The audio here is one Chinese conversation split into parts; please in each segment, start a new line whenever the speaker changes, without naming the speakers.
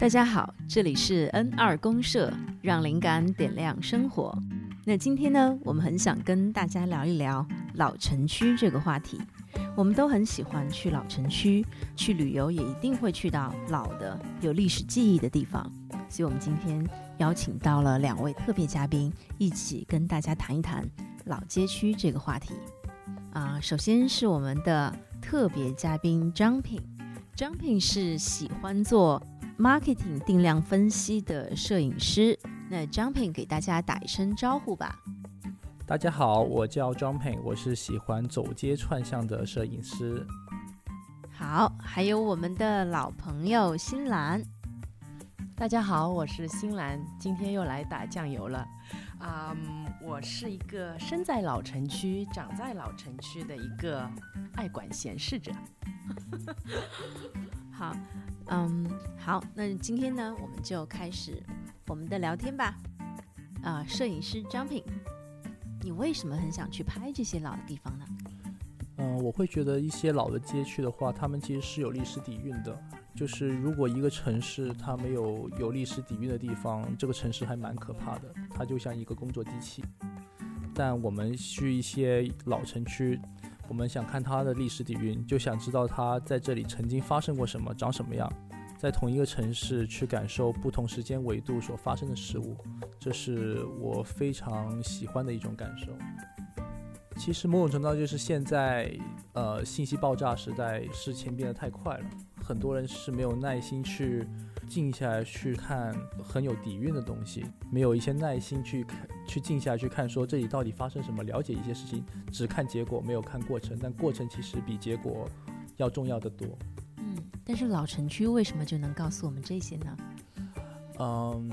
大家好，这里是 N 二公社，让灵感点亮生活。那今天呢，我们很想跟大家聊一聊老城区这个话题。我们都很喜欢去老城区，去旅游也一定会去到老的有历史记忆的地方。所以，我们今天邀请到了两位特别嘉宾，一起跟大家谈一谈老街区这个话题。啊，首先是我们的特别嘉宾张品，张品是喜欢做 marketing 定量分析的摄影师。那 Jumping 给大家打一声招呼吧。
大家好，我叫 Jumping，，我是喜欢走街串巷的摄影师。
好，还有我们的老朋友新兰。
大家好，我是新兰，今天又来打酱油了。啊，我是一个生在老城区、长在老城区的一个爱管闲事者。
好，嗯，好，那今天呢，我们就开始我们的聊天吧。啊，摄影师张品，你为什么很想去拍这些老的地方呢？
嗯，我会觉得一些老的街区的话，他们其实是有历史底蕴的。就是如果一个城市它没有有历史底蕴的地方，这个城市还蛮可怕的，它就像一个工作机器。但我们去一些老城区，我们想看它的历史底蕴，就想知道它在这里曾经发生过什么，长什么样，在同一个城市去感受不同时间维度所发生的事物，这是我非常喜欢的一种感受。其实某种程度就是现在，呃，信息爆炸时代，事情变得太快了。很多人是没有耐心去静下来去看很有底蕴的东西，没有一些耐心去看去静下来去看说这里到底发生什么，了解一些事情，只看结果没有看过程，但过程其实比结果要重要的多。
嗯，但是老城区为什么就能告诉我们这些呢？
嗯，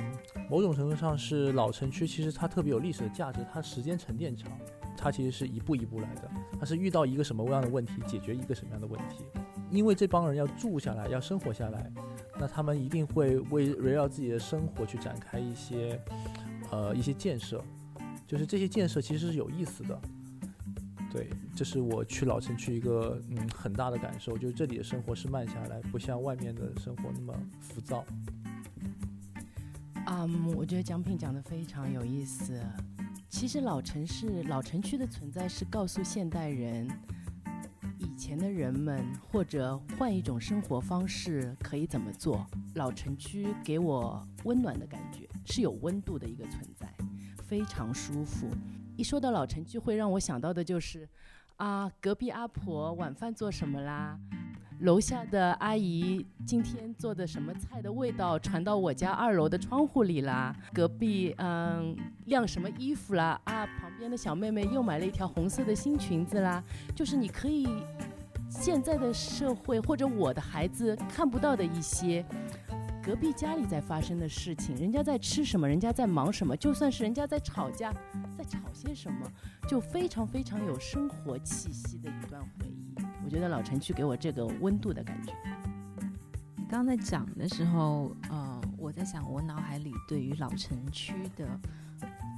某种程度上是老城区，其实它特别有历史的价值，它时间沉淀长，它其实是一步一步来的，它是遇到一个什么样的问题，解决一个什么样的问题。因为这帮人要住下来，要生活下来，那他们一定会为围绕自己的生活去展开一些，呃，一些建设。就是这些建设其实是有意思的。对，这是我去老城区一个嗯很大的感受，就是这里的生活是慢下来，不像外面的生活那么浮躁。
嗯，我觉得奖品讲的非常有意思。其实老城市、老城区的存在是告诉现代人。以前的人们或者换一种生活方式可以怎么做？老城区给我温暖的感觉，是有温度的一个存在，非常舒服。一说到老城区，会让我想到的就是，啊，隔壁阿婆晚饭做什么啦？楼下的阿姨今天做的什么菜的味道传到我家二楼的窗户里啦？隔壁嗯晾什么衣服啦？啊，旁边的小妹妹又买了一条红色的新裙子啦。就是你可以现在的社会或者我的孩子看不到的一些隔壁家里在发生的事情，人家在吃什么，人家在忙什么，就算是人家在吵架，在吵些什么，就非常非常有生活气息的一段。我觉得老城区给我这个温度的感觉。
刚刚在讲的时候，呃，我在想，我脑海里对于老城区的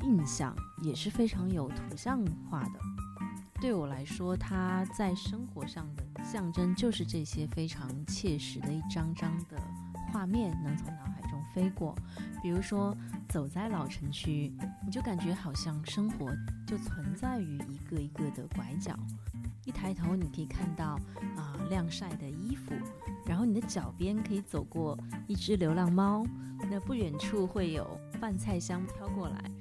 印象也是非常有图像化的。对我来说，它在生活上的象征就是这些非常切实的一张张的画面，能从脑海飞过。比如说，走在老城区，你就感觉好像生活就存在于一个一个的拐角。一抬头，你可以看到啊晾晒的衣服，然后你的脚边可以走过一只流浪猫，那不远处会有饭菜香飘过来，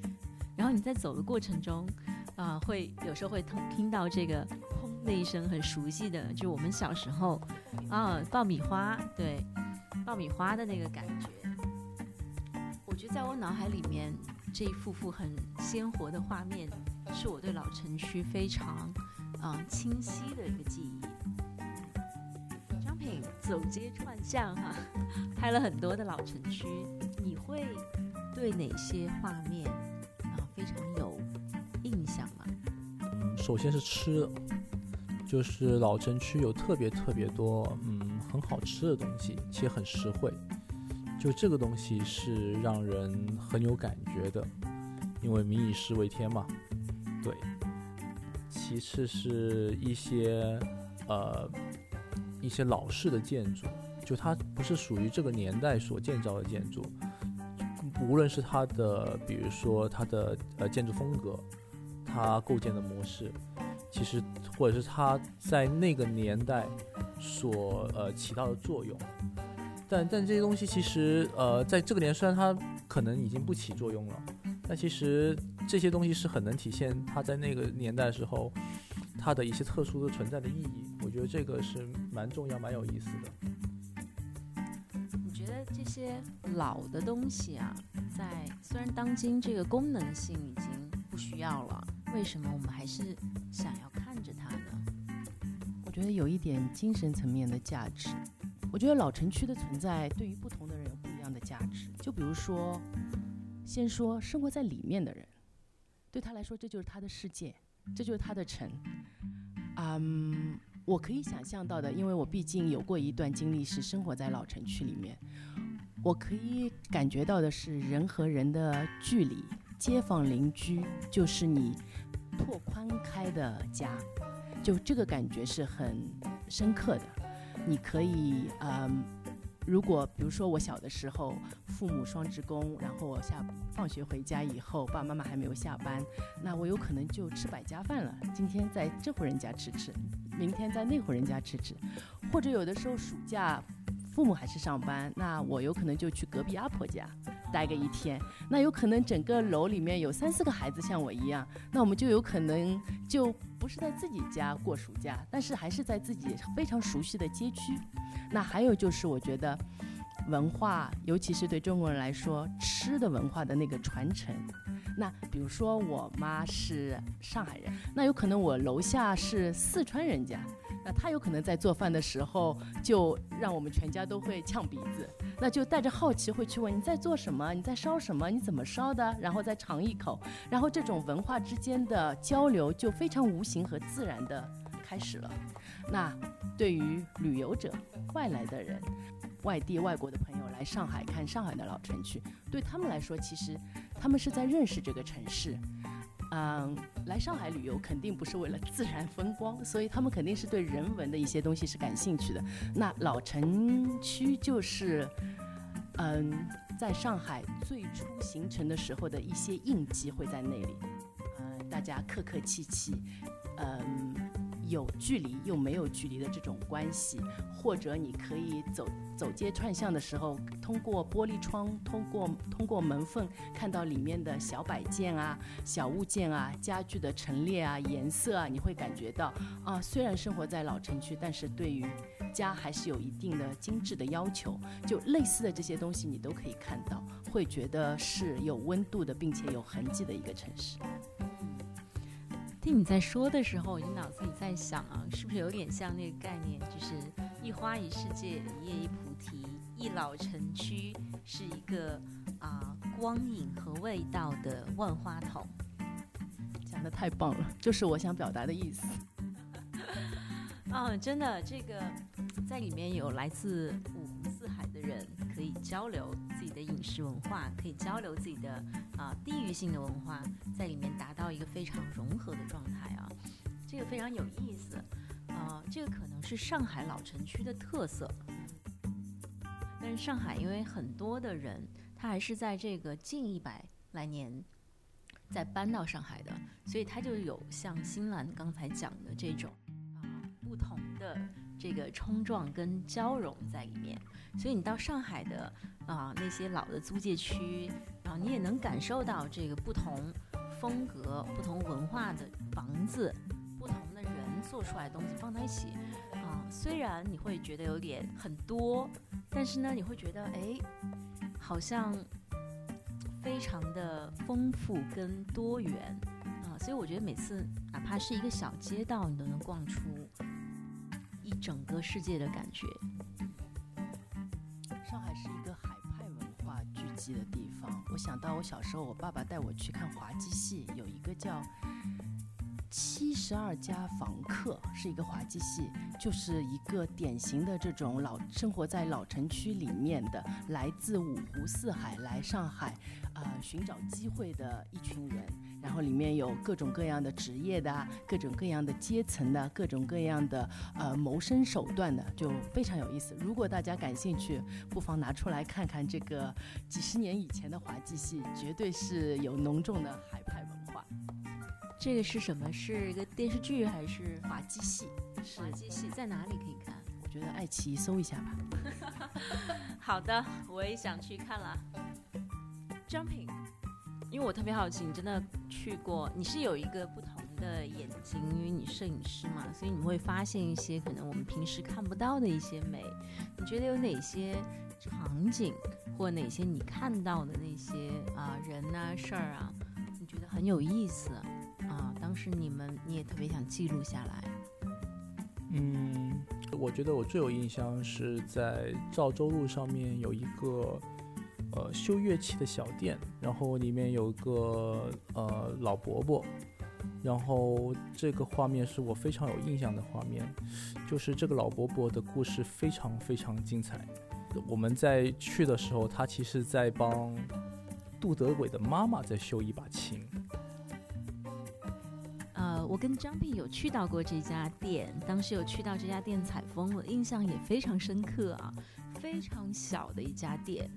然后你在走的过程中，啊会有时候会听听到这个砰的一声很熟悉的，就我们小时候啊爆米花，对爆米花的那个感觉。我觉得在我脑海里面这一幅幅很鲜活的画面，是我对老城区非常。啊，清晰的一个记忆。张品走街串巷哈，拍了很多的老城区，你会对哪些画面啊非常有印象吗？
首先是吃的，就是老城区有特别特别多嗯很好吃的东西，且很实惠，就这个东西是让人很有感觉的，因为民以食为天嘛，对。其次是一些，呃，一些老式的建筑，就它不是属于这个年代所建造的建筑，无论是它的，比如说它的呃建筑风格，它构建的模式，其实或者是它在那个年代所呃起到的作用，但但这些东西其实呃在这个年虽然它可能已经不起作用了，但其实这些东西是很能体现它在那个年代的时候。它的一些特殊的存在的意义，我觉得这个是蛮重要、蛮有意思的。
你觉得这些老的东西啊，在虽然当今这个功能性已经不需要了，为什么我们还是想要看着它呢？
我觉得有一点精神层面的价值。我觉得老城区的存在对于不同的人有不一样的价值。就比如说，先说生活在里面的人，对他来说这就是他的世界。这就是他的城，嗯，我可以想象到的，因为我毕竟有过一段经历是生活在老城区里面，我可以感觉到的是人和人的距离，街坊邻居就是你拓宽开的家，就这个感觉是很深刻的，你可以嗯。如果比如说我小的时候，父母双职工，然后我下放学回家以后，爸爸妈妈还没有下班，那我有可能就吃百家饭了。今天在这户人家吃吃，明天在那户人家吃吃，或者有的时候暑假，父母还是上班，那我有可能就去隔壁阿婆家待个一天。那有可能整个楼里面有三四个孩子像我一样，那我们就有可能就不是在自己家过暑假，但是还是在自己非常熟悉的街区。那还有就是，我觉得文化，尤其是对中国人来说，吃的文化的那个传承。那比如说，我妈是上海人，那有可能我楼下是四川人家，那她有可能在做饭的时候，就让我们全家都会呛鼻子，那就带着好奇会去问你在做什么，你在烧什么，你怎么烧的，然后再尝一口，然后这种文化之间的交流就非常无形和自然的开始了。那对于旅游者。外来的人，外地、外国的朋友来上海看上海的老城区，对他们来说，其实他们是在认识这个城市。嗯，来上海旅游肯定不是为了自然风光，所以他们肯定是对人文的一些东西是感兴趣的。那老城区就是，嗯，在上海最初形成的时候的一些印记会在那里。嗯，大家客客气气，嗯。有距离又没有距离的这种关系，或者你可以走走街串巷的时候，通过玻璃窗，通过通过门缝看到里面的小摆件啊、小物件啊、家具的陈列啊、颜色啊，你会感觉到啊，虽然生活在老城区，但是对于家还是有一定的精致的要求。就类似的这些东西，你都可以看到，会觉得是有温度的，并且有痕迹的一个城市。
听你在说的时候，我脑子里在想啊，是不是有点像那个概念，就是一花一世界，一叶一菩提，一老城区是一个啊光影和味道的万花筒。
讲的太棒了，就是我想表达的意思。
啊，真的，这个在里面有来自五海的人可以交流自己的饮食文化，可以交流自己的啊地域性的文化，在里面达到一个非常融合的状态啊，这个非常有意思啊，这个可能是上海老城区的特色。但是上海因为很多的人，他还是在这个近一百来年再搬到上海的，所以他就有像新兰刚才讲的这种啊。不同的这个冲撞跟交融在里面，所以你到上海的啊那些老的租界区，啊你也能感受到这个不同风格、不同文化的房子、不同的人做出来的东西放在一起，啊虽然你会觉得有点很多，但是呢你会觉得哎好像非常的丰富跟多元啊，所以我觉得每次哪怕是一个小街道，你都能逛出。整个世界的感觉。
上海是一个海派文化聚集的地方。我想到我小时候，我爸爸带我去看滑稽戏，有一个叫七十二家房客是一个滑稽戏，就是一个典型的这种老生活在老城区里面的，来自五湖四海来上海，呃，寻找机会的一群人。然后里面有各种各样的职业的，各种各样的阶层的，各种各样的呃谋生手段的，就非常有意思。如果大家感兴趣，不妨拿出来看看这个几十年以前的滑稽戏，绝对是有浓重的海派文化。
这个是什么？是一个电视剧还是
滑稽戏？
是滑稽戏，在哪里可以看？
我觉得爱奇艺搜一下吧。
好的，我也想去看了。张品，因为我特别好奇，你真的去过？你是有一个不同的眼睛，因为你摄影师嘛，所以你会发现一些可能我们平时看不到的一些美。你觉得有哪些场景，或哪些你看到的那些啊人啊事儿啊，你觉得很有意思？啊，当时你们你也特别想记录下来。
嗯，我觉得我最有印象是在赵州路上面有一个呃修乐器的小店，然后里面有个呃老伯伯，然后这个画面是我非常有印象的画面，就是这个老伯伯的故事非常非常精彩。我们在去的时候，他其实在帮杜德伟的妈妈在修一把琴。
呃我跟张碧有去到过这家店，当时有去到这家店采风，我印象也非常深刻啊。非常小的一家店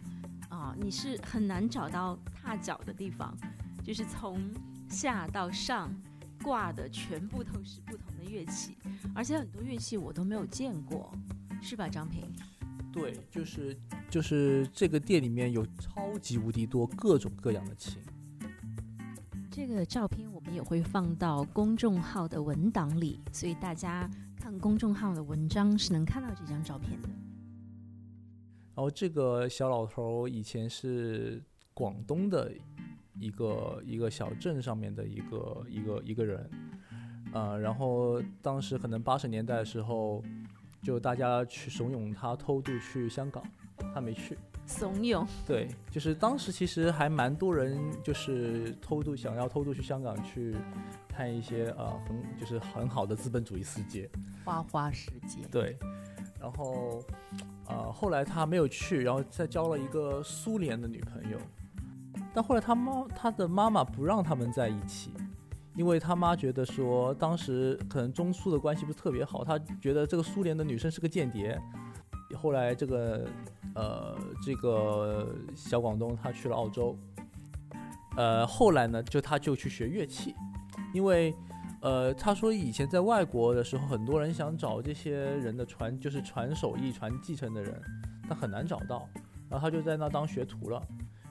啊，你是很难找到踏脚的地方，就是从下到上挂的全部都是不同的乐器，而且很多乐器我都没有见过，是吧，张平？
对，就是就是这个店里面有超级无敌多各种各样的琴。
这个照片我们也会放到公众号的文档里，所以大家看公众号的文章是能看到这张照片的。
然后这个小老头以前是广东的一个一个小镇上面的一个一个一个人，呃，然后当时可能八十年代的时候，就大家去怂恿他偷渡去香港，他没去。
怂恿
对，就是当时其实还蛮多人就是偷渡，想要偷渡去香港去看一些呃很就是很好的资本主义世界，
花花世界。
对，然后呃后来他没有去，然后再交了一个苏联的女朋友，但后来他妈他的妈妈不让他们在一起，因为他妈觉得说当时可能中苏的关系不是特别好，他觉得这个苏联的女生是个间谍。后来这个。呃，这个小广东他去了澳洲，呃，后来呢，就他就去学乐器，因为，呃，他说以前在外国的时候，很多人想找这些人的传，就是传手艺、传继承的人，但很难找到，然后他就在那当学徒了，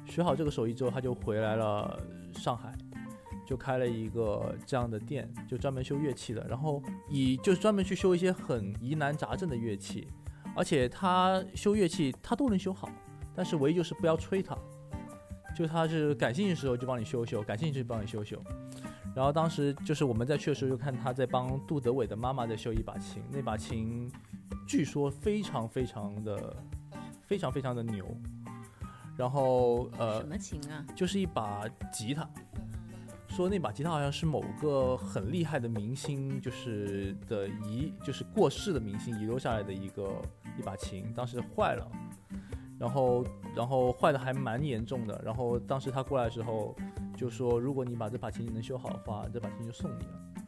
学好这个手艺之后，他就回来了上海，就开了一个这样的店，就专门修乐器的，然后以就是专门去修一些很疑难杂症的乐器。而且他修乐器，他都能修好，但是唯一就是不要吹他，就他是感兴趣的时候就帮你修修，感兴趣就帮你修修。然后当时就是我们在去的时候，就看他在帮杜德伟的妈妈在修一把琴，那把琴据说非常非常的非常非常的牛。然后呃，
什么琴啊？
就是一把吉他。说那把吉他好像是某个很厉害的明星，就是的遗，就是过世的明星遗留下来的一个一把琴，当时坏了，然后然后坏的还蛮严重的，然后当时他过来的时候就说，如果你把这把琴能修好的话，这把琴就送你了，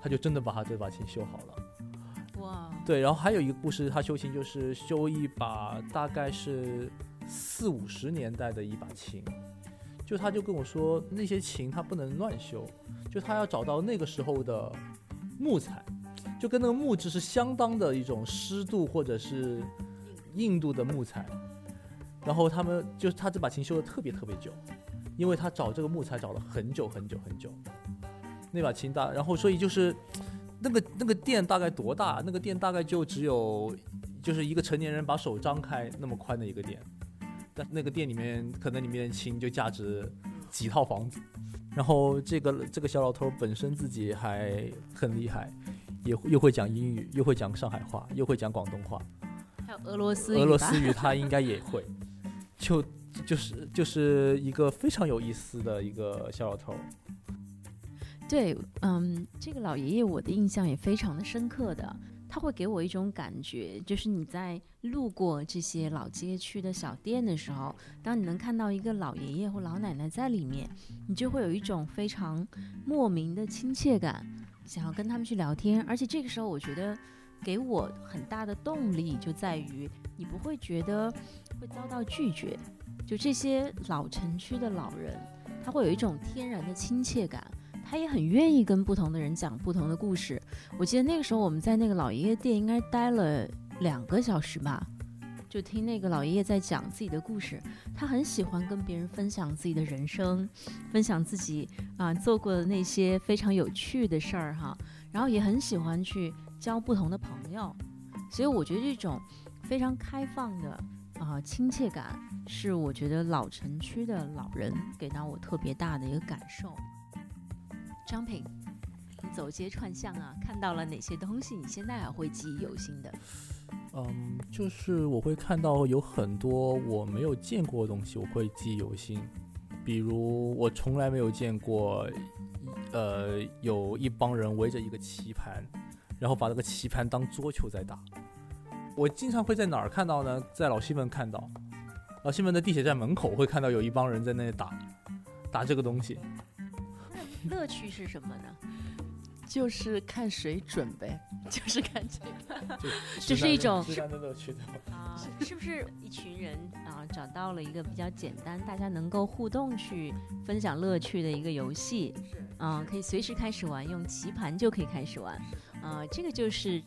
他就真的把他这把琴修好了。
哇，
对，然后还有一个故事，他修琴就是修一把大概是四五十年代的一把琴。就他就跟我说，那些琴他不能乱修，就他要找到那个时候的木材，就跟那个木质是相当的一种湿度或者是硬度的木材。然后他们就他这把琴修的特别特别久，因为他找这个木材找了很久很久很久。那把琴大，然后所以就是那个那个店大概多大？那个店大概就只有就是一个成年人把手张开那么宽的一个店。但那个店里面可能里面的琴就价值几套房子，然后这个这个小老头本身自己还很厉害，也又会讲英语，又会讲上海话，又会讲广东话，
还有俄罗斯语。
俄罗斯语他应该也会，就就是就是一个非常有意思的一个小老头。
对，嗯，这个老爷爷我的印象也非常的深刻的，他会给我一种感觉，就是你在路过这些老街区的小店的时候，当你能看到一个老爷爷或老奶奶在里面，你就会有一种非常莫名的亲切感，想要跟他们去聊天，而且这个时候我觉得给我很大的动力就在于你不会觉得会遭到拒绝，就这些老城区的老人，他会有一种天然的亲切感。他也很愿意跟不同的人讲不同的故事。我记得那个时候我们在那个老爷爷店应该待了两个小时吧，就听那个老爷爷在讲自己的故事。他很喜欢跟别人分享自己的人生，分享自己啊做过的那些非常有趣的事儿哈。然后也很喜欢去交不同的朋友。所以我觉得这种非常开放的啊亲切感，是我觉得老城区的老人给到我特别大的一个感受。张平，你走街串巷啊，看到了哪些东西？你现在还会记忆犹新的？
嗯，就是我会看到有很多我没有见过的东西，我会记忆犹新。比如我从来没有见过，呃，有一帮人围着一个棋盘，然后把那个棋盘当桌球在打。我经常会在哪儿看到呢？在老西门看到，老西门的地铁站门口会看到有一帮人在那里打，打这个东西。
乐趣是什么呢？
就是看水准呗，就是看这
个，
这是一种
的乐趣
啊，是不是一群人啊找到了一个比较简单，大家能够互动去分享乐趣的一个游戏？
是
啊，可以随时开始玩，用棋盘就可以开始玩啊，这个就是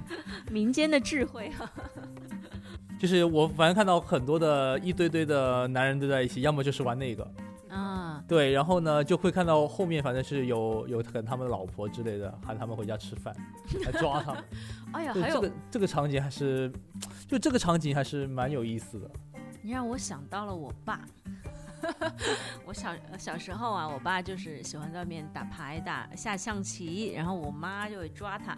民间的智慧哈。
就是我反正看到很多的一堆堆的男人都在一起，要么就是玩那个。啊对，然后呢，就会看到后面，反正是有有可能他们的老婆之类的喊他们回家吃饭，来抓他们。
哎呀，还有
这个这个场景还是，就这个场景还是蛮有意思的。
你让我想到了我爸，我小小时候啊，我爸就是喜欢在外面打牌、打下象棋，然后我妈就会抓他。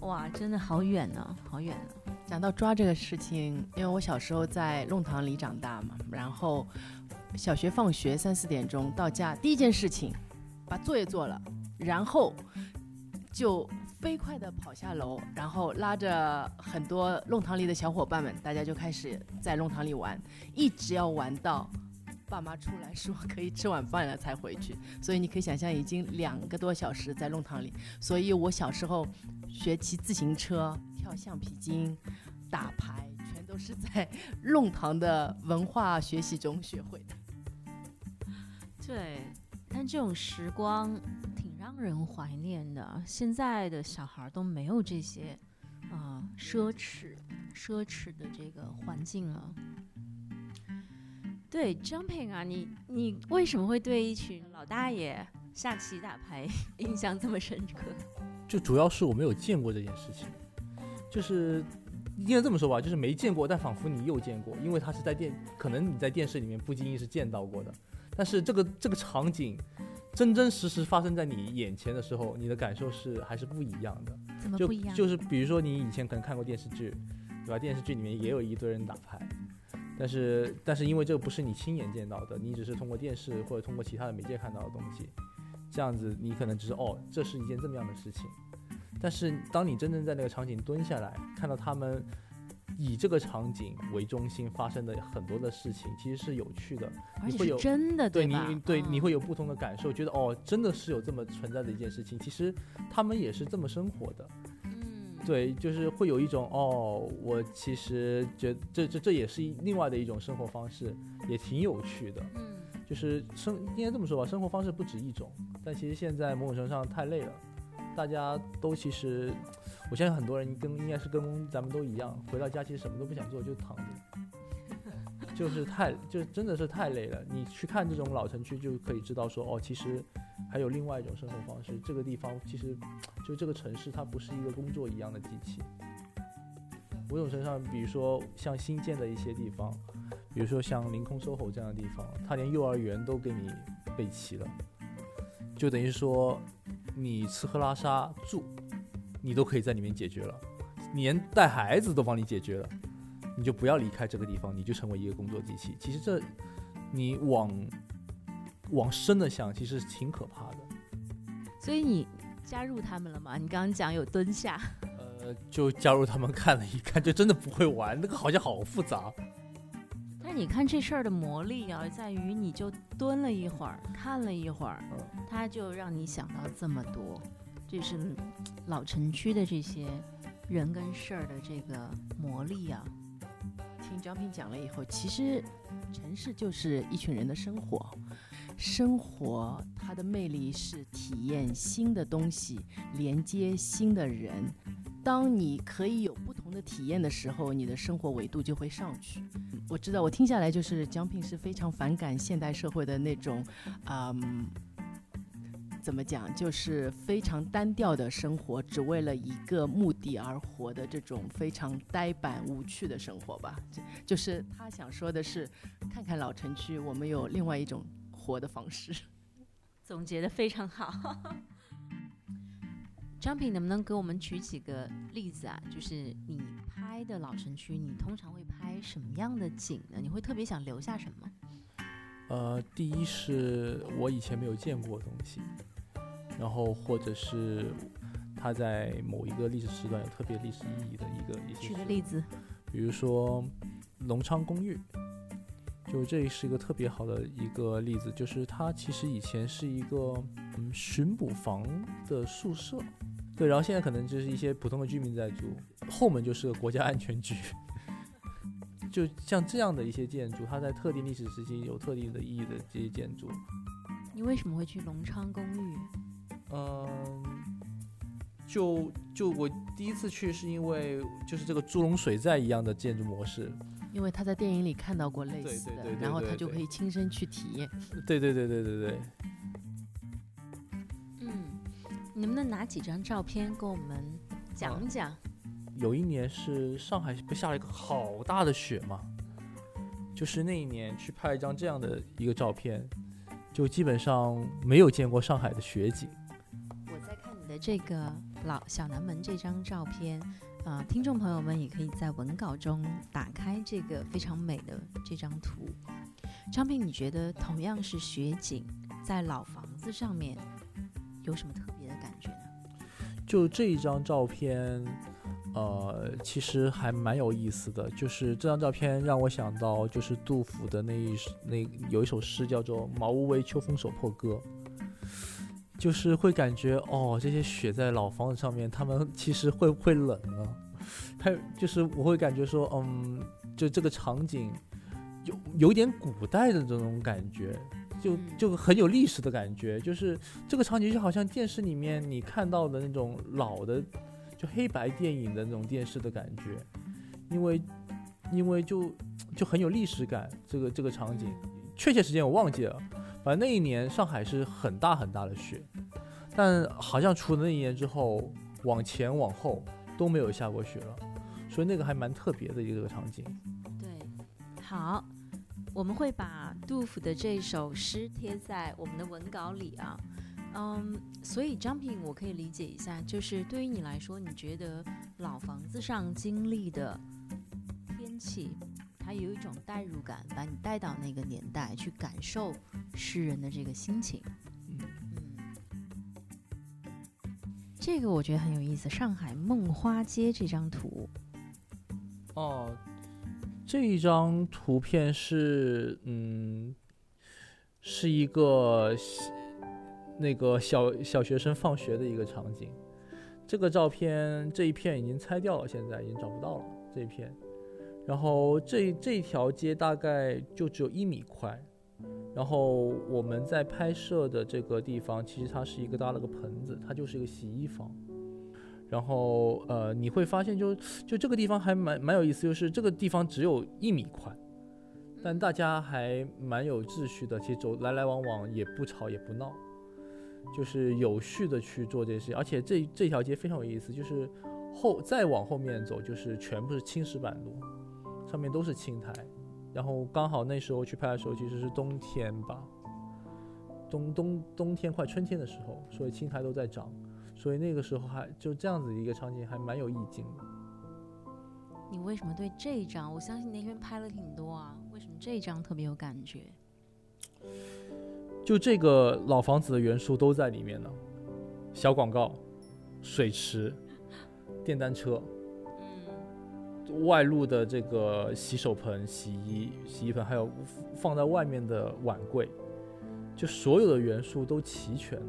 哇，真的好远呢，好远呢。
讲到抓这个事情，因为我小时候在弄堂里长大嘛，然后。小学放学三四点钟到家，第一件事情把作业做了，然后就飞快地跑下楼，然后拉着很多弄堂里的小伙伴们，大家就开始在弄堂里玩，一直要玩到爸妈出来说可以吃晚饭了才回去。所以你可以想象，已经两个多小时在弄堂里。所以我小时候学骑自行车、跳橡皮筋、打牌，全都是在弄堂的文化学习中学会的。
对，但这种时光挺让人怀念的。现在的小孩都没有这些啊奢侈、奢侈的这个环境了。对，Jumping 啊，你你为什么会对一群老大爷下棋打牌印象这么深刻？
就主要是我没有见过这件事情，就是应该这么说吧，就是没见过，但仿佛你又见过，因为他是在电，可能你在电视里面不经意是见到过的。但是这个这个场景，真真实实发生在你眼前的时候，你的感受是还是不一样的。
怎么不一样？
就是比如说你以前可能看过电视剧，对吧？电视剧里面也有一堆人打牌，但是但是因为这个不是你亲眼见到的，你只是通过电视或者通过其他的媒介看到的东西，这样子你可能只是哦，这是一件这么样的事情。但是当你真正在那个场景蹲下来，看到他们。以这个场景为中心发生的很多的事情，其实是有趣的，你会有
真的
对你对你会有不同的感受，觉得哦，真的是有这么存在的一件事情，其实他们也是这么生活的，
嗯，
对，就是会有一种哦，我其实觉这这这也是另外的一种生活方式，也挺有趣的，
嗯，
就是生应该这么说吧，生活方式不止一种，但其实现在某种程度上太累了，大家都其实。我相信很多人跟应该是跟咱们都一样，回到家其实什么都不想做，就躺着，就是太就真的是太累了。你去看这种老城区，就可以知道说哦，其实还有另外一种生活方式。这个地方其实就这个城市，它不是一个工作一样的机器。某种程度上，比如说像新建的一些地方，比如说像凌空 SOHO 这样的地方，它连幼儿园都给你备齐了，就等于说你吃喝拉撒住。你都可以在里面解决了，连带孩子都帮你解决了，你就不要离开这个地方，你就成为一个工作机器。其实这，你往往深的想，其实挺可怕的。
所以你加入他们了吗？你刚刚讲有蹲下，
呃，就加入他们看了一看，就真的不会玩，那个好像好复杂。
你看这事儿的魔力啊，在于你就蹲了一会儿，看了一会儿，
嗯
它就让你想到这么多，这是老城区的这些人跟事儿的这个魔力啊。
听张平讲了以后，其实城市就是一群人的生活，生活它的魅力是体验新的东西，连接新的人。当你可以有不同的体验的时候，你的生活维度就会上去。我知道，我听下来就是江平是非常反感现代社会的那种，嗯，怎么讲，就是非常单调的生活，只为了一个目的而活的这种非常呆板无趣的生活吧。就就是他想说的是，看看老城区，我们有另外一种活的方式。
总结的非常好。张平，能不能给我们举几个例子啊？就是你拍的老城区，你通常会拍什么样的景呢？你会特别想留下什么？
呃，第一是我以前没有见过的东西，然后或者是它在某一个历史时段有特别历史意义的一个一些
举个例子。
比如说隆昌公寓，就这是一个特别好的一个例子，就是它其实以前是一个嗯巡捕房的宿舍，对，然后现在可能就是一些普通的居民在住，后门就是个国家安全局。就像这样的一些建筑，它在特定历史时期有特定的意义的这些建筑，
你为什么会去隆昌公寓？
嗯，就就我第一次去是因为就是这个猪笼水寨一样的建筑模式，
因为他在电影里看到过类似的，然后他就可以亲身去体验。
对对对对对对。
你能不能拿几张照片跟我们讲讲？
有一年是上海不下了一个好大的雪嘛，就是那一年去拍一张这样的一个照片，就基本上没有见过上海的雪景。
我在看你的这个老小南门这张照片，啊、听众朋友们也可以在文稿中打开这个非常美的这张图。张平，你觉得同样是雪景，在老房子上面有什么特觉呢？
就这一张照片，呃，其实还蛮有意思的。就是这张照片让我想到，就是杜甫的那一那有一首诗叫做《茅屋为秋风所破歌》，就是会感觉哦，这些雪在老房子上面，他们其实会不会冷呢？他就是我会感觉说，嗯，就这个场景有有点古代的这种感觉。就
嗯。
就很有历史的感觉，就是这个场景就好像电视里面你看到的那种老的，就黑白电影的那种电视的感觉，因为因为就就很有历史感，这个这个场景，确切时间我忘记了，反正那一年上海是很大很大的雪，但好像除了那一年之后，往前往后都没有下过雪了，所以那个还蛮特别的一个场景。
对，好，我们会把杜甫的这首诗贴在我们的文稿里啊。嗯，所以张平，我可以理解一下，就是对于你来说，你觉得老房子上经历的天气，它有一种代入感，把你带到那个年代去感受诗人的这个心情。
嗯，
嗯，这个我觉得很有意思。上海梦花街这张图，
哦，这一张图片是，嗯，是一个那个小小学生放学的一个场景。这个照片这一片已经拆掉了，现在已经找不到了这一片。然后这这条街大概就只有一米宽，然后我们在拍摄的这个地方，其实它是一个搭了个棚子，它就是一个洗衣房。然后呃，你会发现就就这个地方还蛮蛮有意思，就是这个地方只有一米宽，但大家还蛮有秩序的，其实走来来往往也不吵也不闹，就是有序的去做这些事情。而且这这条街非常有意思，就是后再往后面走，就是全部是青石板路，上面都是青苔。然后刚好那时候去拍的时候，其实是冬天吧，冬冬冬天快春天的时候，所以青苔都在长。所以那个时候还就这样子一个场景，还蛮有意境的。
你为什么对这一张？我相信你那天拍了挺多啊，为什么这一张特别有感觉？
就这个老房子的元素都在里面呢。小广告、水池、电单车、外露的这个洗手盆、洗衣洗衣盆，还有放在外面的碗柜，就所有的元素都齐全。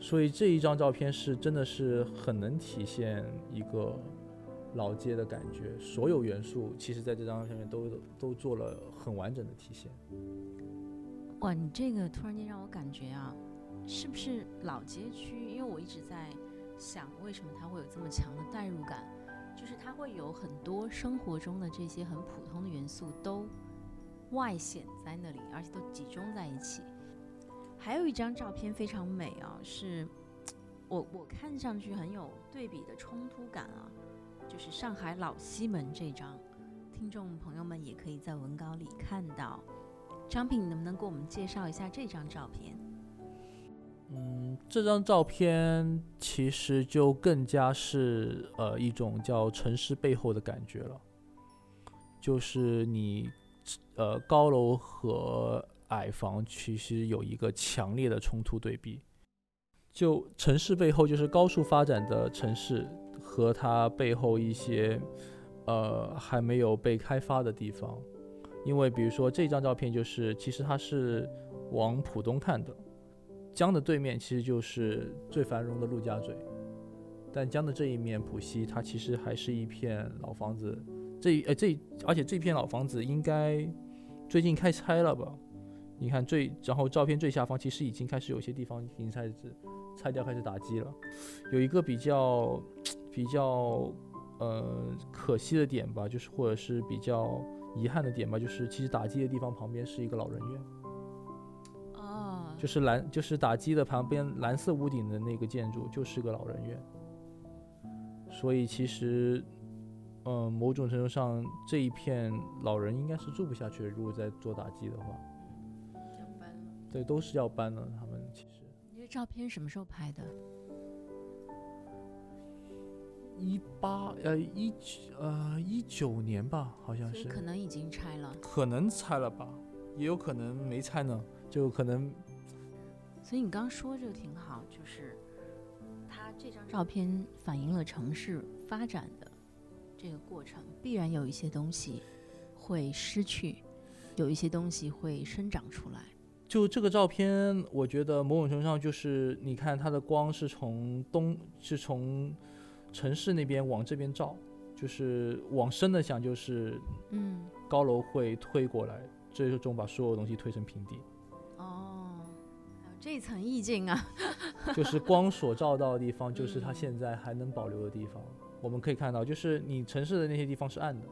所以这一张照片是真的是很能体现一个老街的感觉，所有元素其实在这张上面都都做了很完整的体现。
哇，你这个突然间让我感觉啊，是不是老街区？因为我一直在想，为什么它会有这么强的代入感？就是它会有很多生活中的这些很普通的元素都外显在那里，而且都集中在一起。还有一张照片非常美啊，是我我看上去很有对比的冲突感啊，就是上海老西门这张，听众朋友们也可以在文稿里看到。张平，能不能给我们介绍一下这张照片？
嗯，这张照片其实就更加是呃一种叫城市背后的感觉了，就是你呃高楼和。矮房其实有一个强烈的冲突对比，就城市背后就是高速发展的城市和它背后一些呃还没有被开发的地方，因为比如说这张照片就是其实它是往浦东看的，江的对面其实就是最繁荣的陆家嘴，但江的这一面浦西它其实还是一片老房子，这呃这而且这片老房子应该最近开拆了吧？你看最，然后照片最下方其实已经开始有些地方已经开始拆掉，开始打击了。有一个比较比较呃可惜的点吧，就是或者是比较遗憾的点吧，就是其实打击的地方旁边是一个老人院。
哦。
就是蓝，就是打击的旁边蓝色屋顶的那个建筑就是个老人院。所以其实，嗯，某种程度上这一片老人应该是住不下去的，如果再做打击的话。对，都是要搬的。他们其实，
你这照片什么时候拍的？
一八呃一呃一九年吧，好像是。
可能已经拆了。
可能拆了吧，也有可能没拆呢，就可能。
所以你刚刚说这个挺好，就是他这张照片反映了城市发展的这个过程，必然有一些东西会失去，有一些东西会生长出来。
就这个照片，我觉得某种程度上就是，你看它的光是从东，是从城市那边往这边照，就是往深的想，就是
嗯，
高楼会推过来，最终把所有东西推成平地。
哦，还有这层意境啊！
就是光所照到的地方，就是它现在还能保留的地方。我们可以看到，就是你城市的那些地方是暗的。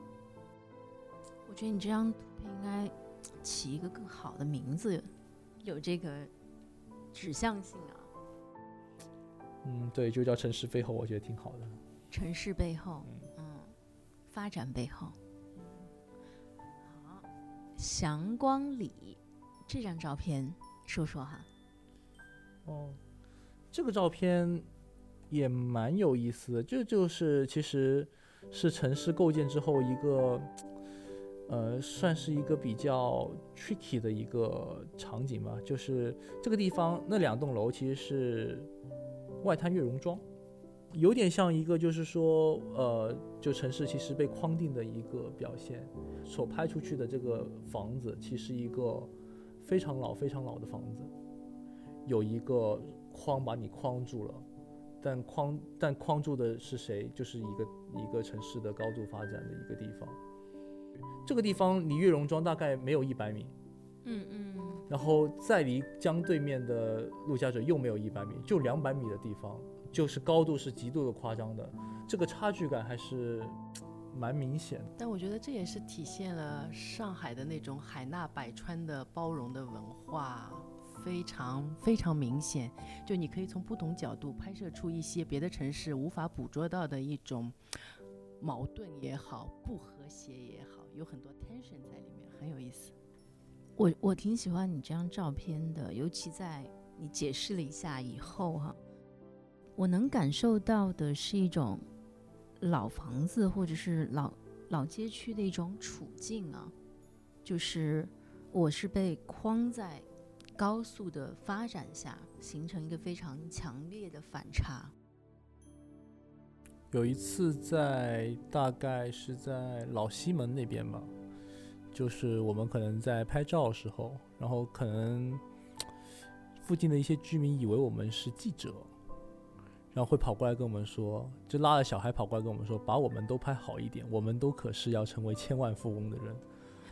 我觉得你这张图片应该起一个更好的名字。有这个指向性啊，
嗯，对，就叫城市背后，我觉得挺好的。
城市背后，嗯，发展背后。好，祥光里这张照片，说说哈。
哦，这个照片也蛮有意思的，这就是其实是城市构建之后一个。呃，算是一个比较 tricky 的一个场景吧，就是这个地方那两栋楼其实是外滩悦榕庄，有点像一个就是说，呃，就城市其实被框定的一个表现。所拍出去的这个房子其实一个非常老、非常老的房子，有一个框把你框住了，但框但框住的是谁？就是一个一个城市的高度发展的一个地方。这个地方离悦榕庄大概没有一百米，
嗯嗯，
然后再离江对面的陆家嘴又没有一百米，就两百米的地方，就是高度是极度的夸张的，这个差距感还是蛮明显的。
但我觉得这也是体现了上海的那种海纳百川的包容的文化，非常非常明显。就你可以从不同角度拍摄出一些别的城市无法捕捉到的一种矛盾也好，不和谐也好。有很多 tension 在里面，很有意思。
我我挺喜欢你这张照片的，尤其在你解释了一下以后哈，我能感受到的是一种老房子或者是老老街区的一种处境啊，就是我是被框在高速的发展下，形成一个非常强烈的反差。
有一次在大概是在老西门那边吧，就是我们可能在拍照的时候，然后可能附近的一些居民以为我们是记者，然后会跑过来跟我们说，就拉着小孩跑过来跟我们说，把我们都拍好一点，我们都可是要成为千万富翁的人。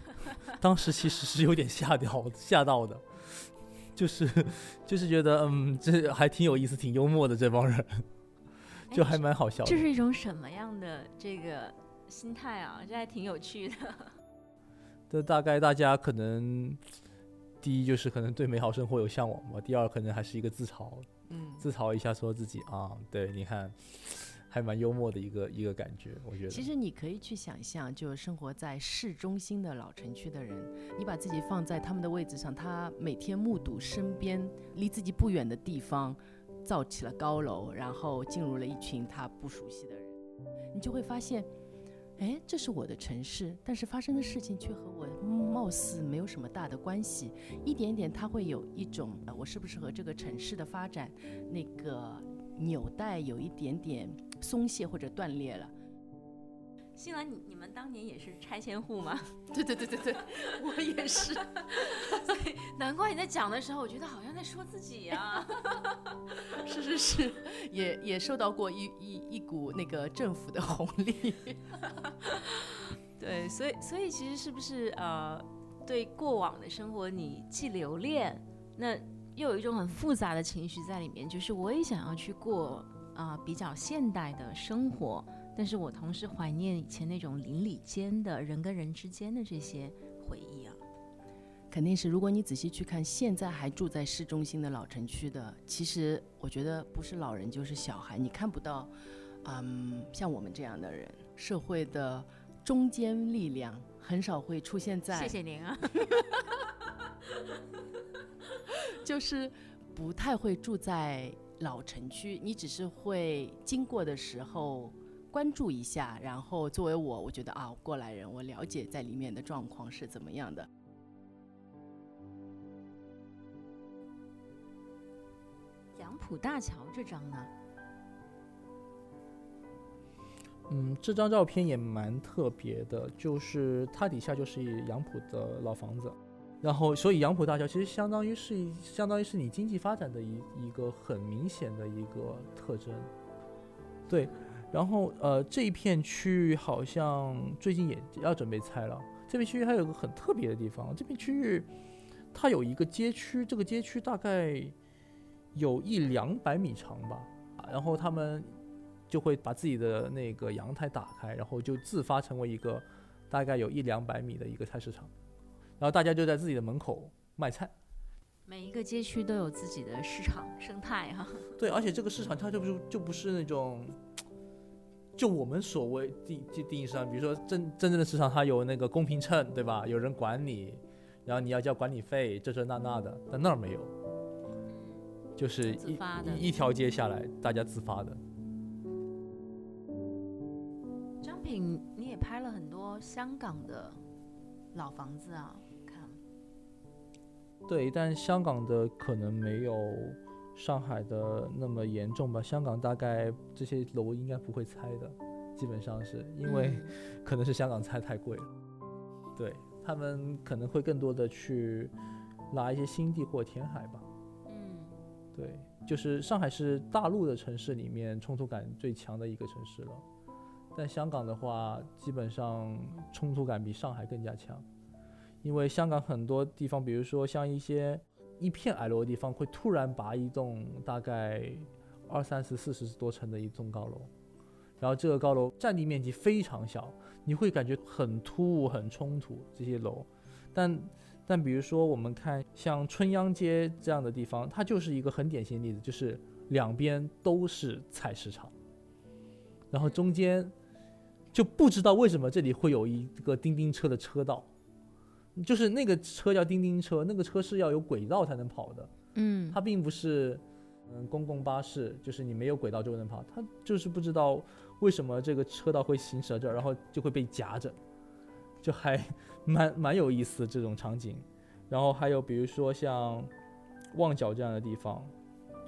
当时其实是有点吓掉吓到的，就是就是觉得嗯，这还挺有意思，挺幽默的这帮人。就还蛮好笑的。
这是一种什么样的这个心态啊？这还挺有趣的。
这大概大家可能第一就是可能对美好生活有向往吧，第二可能还是一个自嘲，嗯，自嘲一下说自己啊，对，你看，还蛮幽默的一个一个感觉，我觉得。
其实你可以去想象，就生活在市中心的老城区的人，你把自己放在他们的位置上，他每天目睹身边离自己不远的地方。造起了高楼，然后进入了一群他不熟悉的人，你就会发现，哎，这是我的城市，但是发生的事情却和我貌似没有什么大的关系。一点点，他会有一种，我是不是和这个城市的发展那个纽带有一点点松懈或者断裂了。
新兰，你你们当年也是拆迁户吗？
对对对对对，我也是。
所以难怪你在讲的时候，我觉得好像在说自己呀。
是是是，也也受到过一一一股那个政府的红利。
对，所以所以其实是不是呃，对过往的生活你既留恋，那又有一种很复杂的情绪在里面，就是我也想要去过啊比较现代的生活。但是我同时怀念以前那种邻里间的人跟人之间的这些回忆啊，
肯定是。如果你仔细去看，现在还住在市中心的老城区的，其实我觉得不是老人就是小孩，你看不到，嗯，像我们这样的人，社会的中坚力量很少会出现在。
谢谢您啊。
就是不太会住在老城区，你只是会经过的时候。关注一下，然后作为我，我觉得啊，过来人，我了解在里面的状况是怎么样的。
杨浦大桥这张呢？
嗯，这张照片也蛮特别的，就是它底下就是杨浦的老房子，然后所以杨浦大桥其实相当于是相当于是你经济发展的一一个很明显的一个特征，对。然后，呃，这一片区域好像最近也要准备拆了。这片区域还有个很特别的地方，这片区域它有一个街区，这个街区大概有一两百米长吧。然后他们就会把自己的那个阳台打开，然后就自发成为一个大概有一两百米的一个菜市场。然后大家就在自己的门口卖菜。
每一个街区都有自己的市场生态哈。
对，而且这个市场它就不是就不是那种。就我们所谓定定定义上，比如说真真正的市场，它有那个公平秤，对吧？有人管你，然后你要交管理费，这这那那的。但那儿没有，就是一一条街下来，大家自发的。
张品，你也拍了很多香港的老房子啊，看。
对，但香港的可能没有。上海的那么严重吧？香港大概这些楼应该不会拆的，基本上是因为 可能是香港拆太贵了，对他们可能会更多的去拿一些新地或填海吧。嗯，对，就是上海是大陆的城市里面冲突感最强的一个城市了，但香港的话，基本上冲突感比上海更加强，因为香港很多地方，比如说像一些。一片矮楼的地方会突然拔一栋大概二三十、四十多层的一栋高楼，然后这个高楼占地面积非常小，你会感觉很突兀、很冲突这些楼。但但比如说我们看像春秧街这样的地方，它就是一个很典型的例子，就是两边都是菜市场，然后中间就不知道为什么这里会有一个叮叮车的车道。就是那个车叫叮叮车，那个车是要有轨道才能跑的。嗯，它并不是，嗯，公共巴士，就是你没有轨道就能跑。它就是不知道为什么这个车道会行驶到这儿，然后就会被夹着，就还 蛮蛮有意思这种场景。然后还有比如说像旺角这样的地方，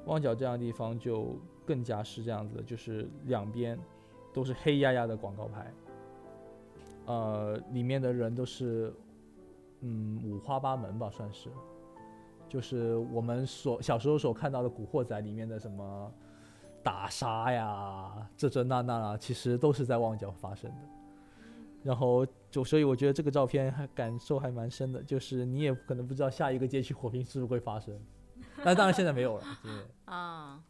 旺角这样的地方就更加是这样子的，就是两边都是黑压压的广告牌，呃，里面的人都是嗯五花八门吧，算是，就是我们所小时候所看到的《古惑仔》里面的什么打杀呀，这这那那啊，其实都是在旺角发生的。然后就所以我觉得这个照片还感受还蛮深的，就是你也可能不知道下一个街区火拼是不是会发生，但当然现在没有了。对
啊，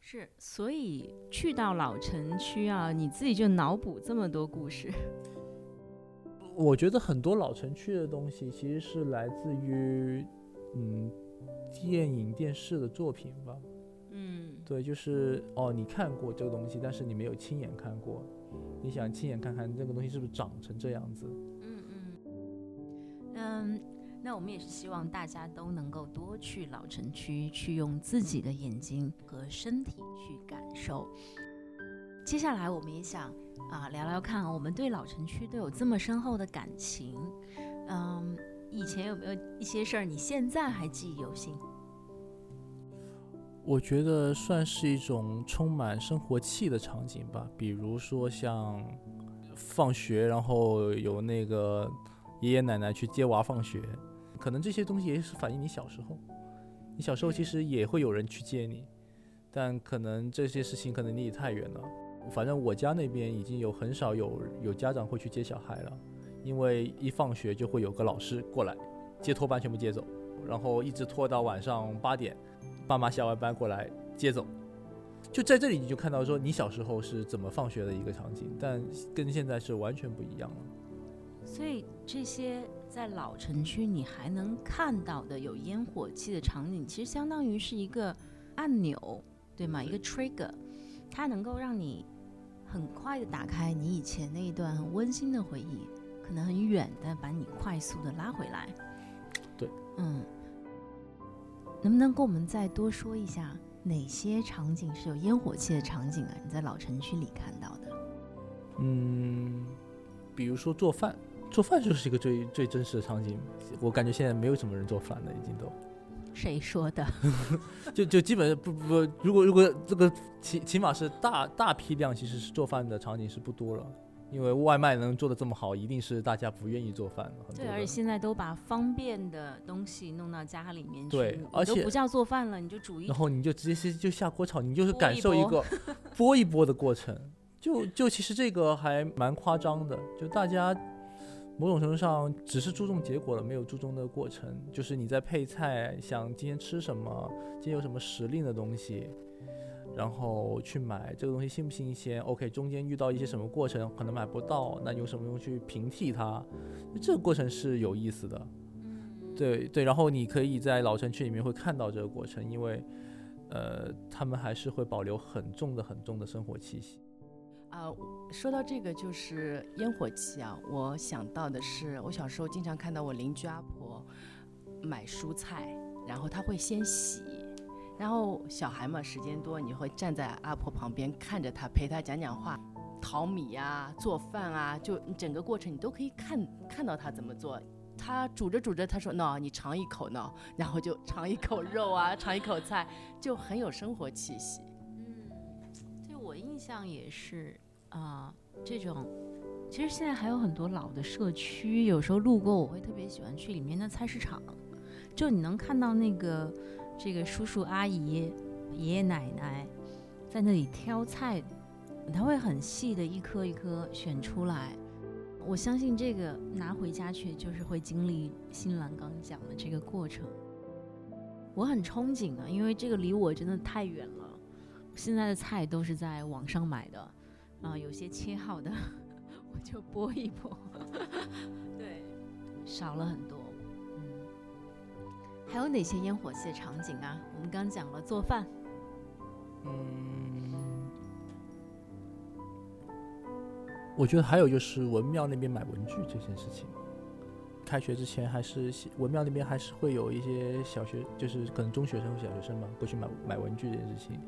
是，所以去到老城区啊，你自己就脑补这么多故事。
我觉得很多老城区的东西其实是来自于嗯电影电视的作品吧。
嗯，
对，就是哦，你看过这个东西，但是你没有亲眼看过。你想亲眼看看这个东西是不是长成这样子？
嗯嗯嗯，那我们也是希望大家都能够多去老城区，去用自己的眼睛和身体去感受。接下来我们也想啊聊聊看，我们对老城区都有这么深厚的感情，嗯，以前有没有一些事儿你现在还记忆犹新？
我觉得算是一种充满生活气的场景吧，比如说像放学，然后有那个爷爷奶奶去接娃放学，可能这些东西也是反映你小时候。你小时候其实也会有人去接你，但可能这些事情可能离你太远了。反正我家那边已经有很少有有家长会去接小孩了，因为一放学就会有个老师过来接托班全部接走，然后一直拖到晚上八点。爸妈下完班过来接走，就在这里你就看到说你小时候是怎么放学的一个场景，但跟现在是完全不一样了。
所以这些在老城区你还能看到的有烟火气的场景，其实相当于是一个按钮，对吗？一个 trigger，它能够让你很快的打开你以前那一段很温馨的回忆，可能很远但把你快速的拉回来。
对，
嗯。能不能跟我们再多说一下哪些场景是有烟火气的场景啊？你在老城区里看到的？
嗯，比如说做饭，做饭就是一个最最真实的场景。我感觉现在没有什么人做饭了，已经都。
谁说的？
就就基本不不，如果如果这个起起码是大大批量，其实是做饭的场景是不多了。因为外卖能做的这么好，一定是大家不愿意做饭。
对，而且现在都把方便的东西弄到家里面去，
对，而且
不叫做饭了，你就煮一，
然后你就直接就下锅炒，你就是感受一个 剥一剥的过程。就就其实这个还蛮夸张的，就大家某种程度上只是注重结果了，没有注重的过程。就是你在配菜，想今天吃什么，今天有什么时令的东西。然后去买这个东西新不新鲜？OK，中间遇到一些什么过程可能买不到，那有什么用去平替它？这个过程是有意思的。对对，然后你可以在老城区里面会看到这个过程，因为呃，他们还是会保留很重的很重的生活气息。
啊，说到这个就是烟火气啊，我想到的是我小时候经常看到我邻居阿婆买蔬菜，然后她会先洗。然后小孩嘛，时间多，你会站在阿婆旁边看着她，陪她讲讲话，淘米呀、做饭啊，就整个过程你都可以看看到她怎么做。她煮着煮着，她说：“喏，你尝一口呢。”然后就尝一口肉啊，尝一口菜，就很有生活气息。
嗯，对我印象也是啊，这种其实现在还有很多老的社区，有时候路过我会特别喜欢去里面的菜市场，就你能看到那个。这个叔叔阿姨、爷爷奶奶在那里挑菜，他会很细的一颗一颗选出来。我相信这个拿回家去就是会经历新兰刚讲的这个过程。我很憧憬啊，因为这个离我真的太远了。现在的菜都是在网上买的，啊，有些切好的 我就剥一剥，对，少了很多。嗯还有哪些烟火气的场景啊？我们刚讲了做饭，
嗯，我觉得还有就是文庙那边买文具这件事情。开学之前还是文庙那边还是会有一些小学，就是可能中学生或小学生嘛，过去买买文具这件事情。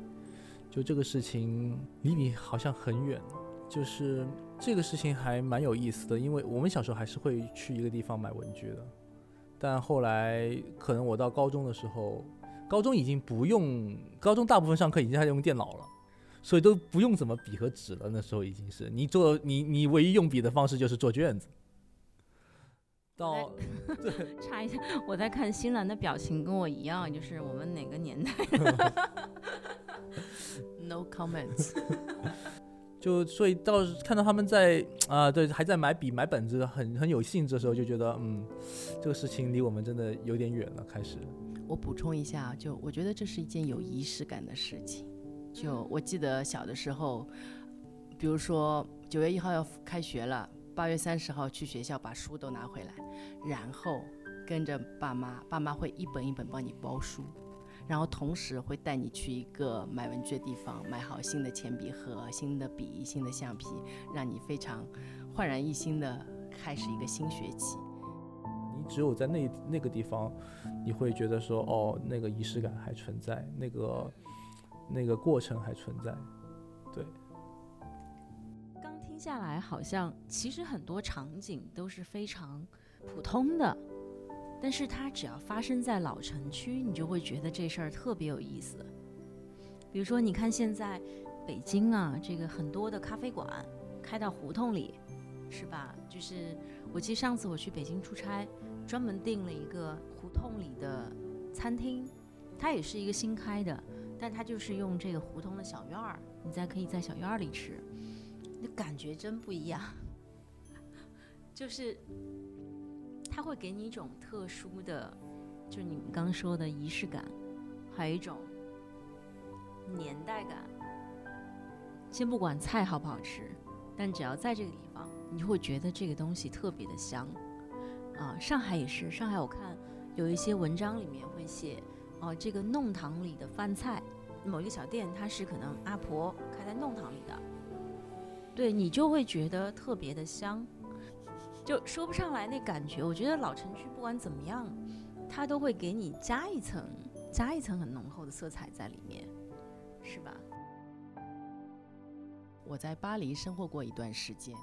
就这个事情离你好像很远，就是这个事情还蛮有意思的，因为我们小时候还是会去一个地方买文具的。但后来可能我到高中的时候，高中已经不用，高中大部分上课已经在用电脑了，所以都不用怎么笔和纸了。那时候已经是你做你你唯一用笔的方式就是做卷子。到
插一下，我在看新兰的表情跟我一样，就是我们哪个年代
？No comments。
就所以到看到他们在啊，对，还在买笔买本子，很很有兴致的时候，就觉得嗯，这个事情离我们真的有点远了。开始，
我补充一下，就我觉得这是一件有仪式感的事情。就我记得小的时候，比如说九月一号要开学了，八月三十号去学校把书都拿回来，然后跟着爸妈，爸妈会一本一本帮你包书。然后同时会带你去一个买文具的地方，买好新的铅笔盒、新的笔、新的橡皮，让你非常焕然一新的开始一个新学期。
你只有在那那个地方，你会觉得说，哦，那个仪式感还存在，那个那个过程还存在。对。
刚听下来，好像其实很多场景都是非常普通的。但是它只要发生在老城区，你就会觉得这事儿特别有意思。比如说，你看现在北京啊，这个很多的咖啡馆开到胡同里，是吧？就是我记得上次我去北京出差，专门订了一个胡同里的餐厅，它也是一个新开的，但它就是用这个胡同的小院儿，你再可以在小院儿里吃，那感觉真不一样，就是。它会给你一种特殊的，就是你们刚说的仪式感，还有一种年代感。先不管菜好不好吃，但只要在这个地方，你就会觉得这个东西特别的香。啊，上海也是，上海我看有一些文章里面会写，哦，这个弄堂里的饭菜，某一个小店，它是可能阿婆开在弄堂里的，对你就会觉得特别的香。就说不上来那感觉，我觉得老城区不管怎么样，它都会给你加一层，加一层很浓厚的色彩在里面，是吧？
我在巴黎生活过一段时间。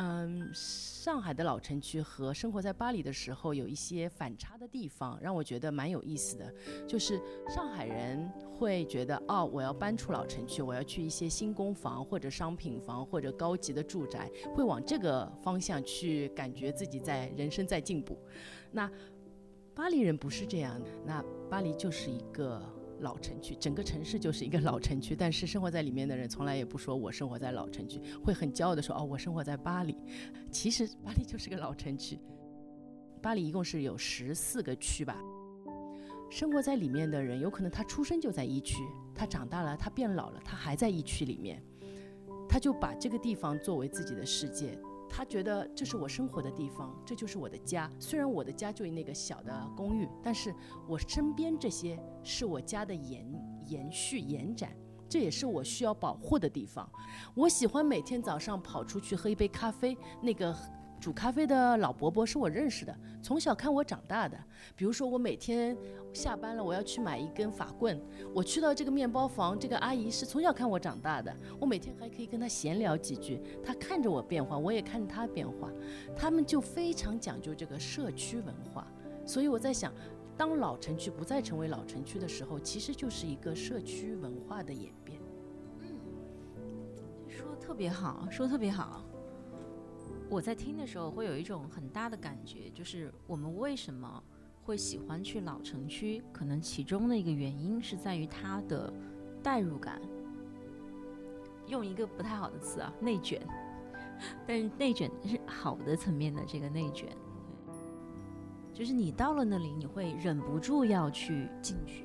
嗯，上海的老城区和生活在巴黎的时候有一些反差的地方，让我觉得蛮有意思的。就是上海人会觉得，哦，我要搬出老城区，我要去一些新公房或者商品房或者高级的住宅，会往这个方向去，感觉自己在人生在进步。那巴黎人不是这样的，那巴黎就是一个。老城区，整个城市就是一个老城区，但是生活在里面的人从来也不说我生活在老城区，会很骄傲的说哦，我生活在巴黎。其实巴黎就是个老城区。巴黎一共是有十四个区吧，生活在里面的人有可能他出生就在一区，他长大了，他变老了，他还在一区里面，他就把这个地方作为自己的世界。他觉得这是我生活的地方，这就是我的家。虽然我的家就那个小的公寓，但是我身边这些是我家的延延续延展，这也是我需要保护的地方。我喜欢每天早上跑出去喝一杯咖啡，那个。煮咖啡的老伯伯是我认识的，从小看我长大的。比如说，我每天下班了，我要去买一根法棍，我去到这个面包房，这个阿姨是从小看我长大的。我每天还可以跟她闲聊几句，她看着我变化，我也看着她变化。他们就非常讲究这个社区文化。所以我在想，当老城区不再成为老城区的时候，其实就是一个社区文化的演变。
嗯，说的特别好，说的特别好。我在听的时候会有一种很大的感觉，就是我们为什么会喜欢去老城区？可能其中的一个原因是在于它的代入感。用一个不太好的词啊，内卷。但是内卷是好的层面的这个内卷，就是你到了那里，你会忍不住要去进去，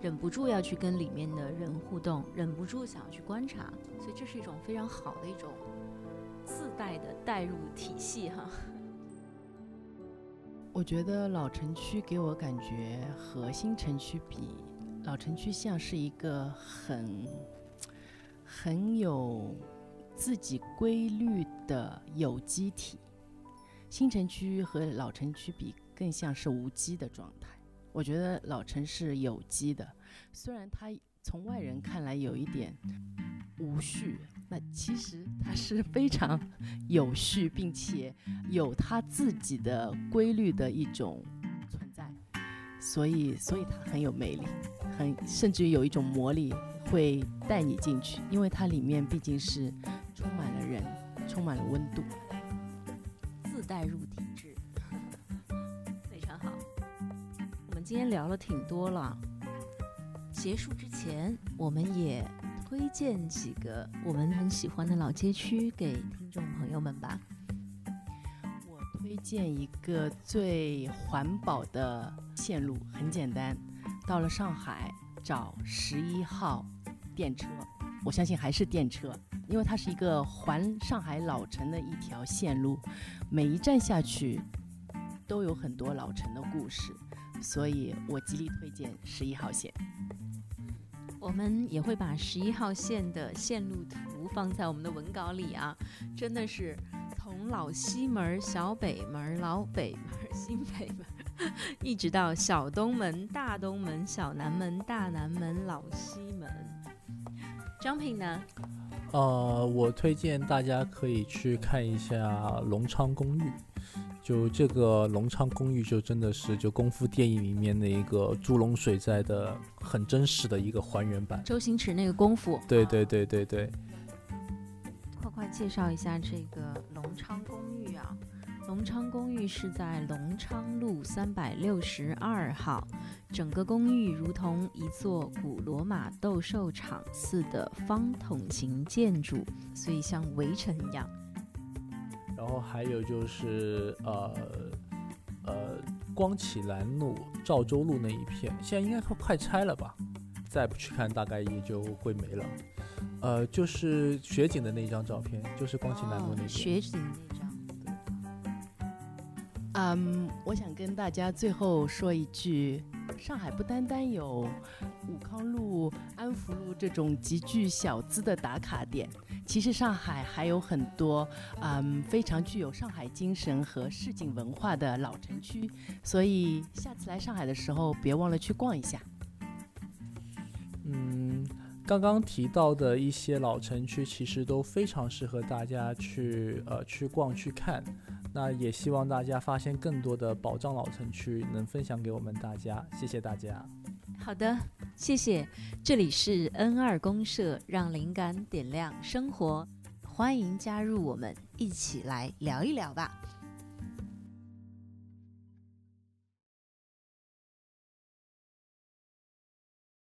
忍不住要去跟里面的人互动，忍不住想要去观察，所以这是一种非常好的一种。自带的代入体系哈，
我觉得老城区给我感觉和新城区比，老城区像是一个很很有自己规律的有机体，新城区和老城区比更像是无机的状态。我觉得老城是有机的，虽然它从外人看来有一点无序。那其实它是非常 有序，并且有它自己的规律的一种存在。所以所以它很有魅力，很甚至于有一种魔力会带你进去，因为它里面毕竟是充满了人，充满了温度，
自带入体质，非常好。我们今天聊了挺多了，结束之前我们也推荐几个我们很喜欢的老街区给听众朋友们吧。
我推荐一个最环保的线路，很简单，到了上海找十一号电车，我相信还是电车，因为它是一个环上海老城的一条线路，每一站下去都有很多老城的故事，所以我极力推荐十一号线。
我们也会把十一号线的线路图放在我们的文稿里啊，真的是从老西门、小北门、老北门、新北门，一直到小东门、大东门、小南门、大南门、老西门。张平呢？
呃，我推荐大家可以去看一下隆昌公寓。就这个隆昌公寓，就真的是就功夫电影里面那一个猪笼水寨的很真实的一个还原版。
周星驰那个功夫。
对对对对对。
快快介绍一下这个隆昌公寓啊！隆昌公寓是在隆昌路三百六十二号，整个公寓如同一座古罗马斗兽场似的方筒形建筑，所以像围城一样。
然后还有就是呃呃光启南路、赵州路那一片，现在应该快快拆了吧？再不去看，大概也就会没了。呃，就是雪景的那一张照片，就是光启南路那边。
雪景那张。
嗯，我想跟大家最后说一句：上海不单单有武康路、安福路这种极具小资的打卡点。其实上海还有很多，嗯，非常具有上海精神和市井文化的老城区，所以下次来上海的时候，别忘了去逛一下。
嗯，刚刚提到的一些老城区，其实都非常适合大家去呃去逛去看。那也希望大家发现更多的宝藏老城区，能分享给我们大家。谢谢大家。
好的，谢谢。这里是 N 二公社，让灵感点亮生活，欢迎加入我们，一起来聊一聊吧。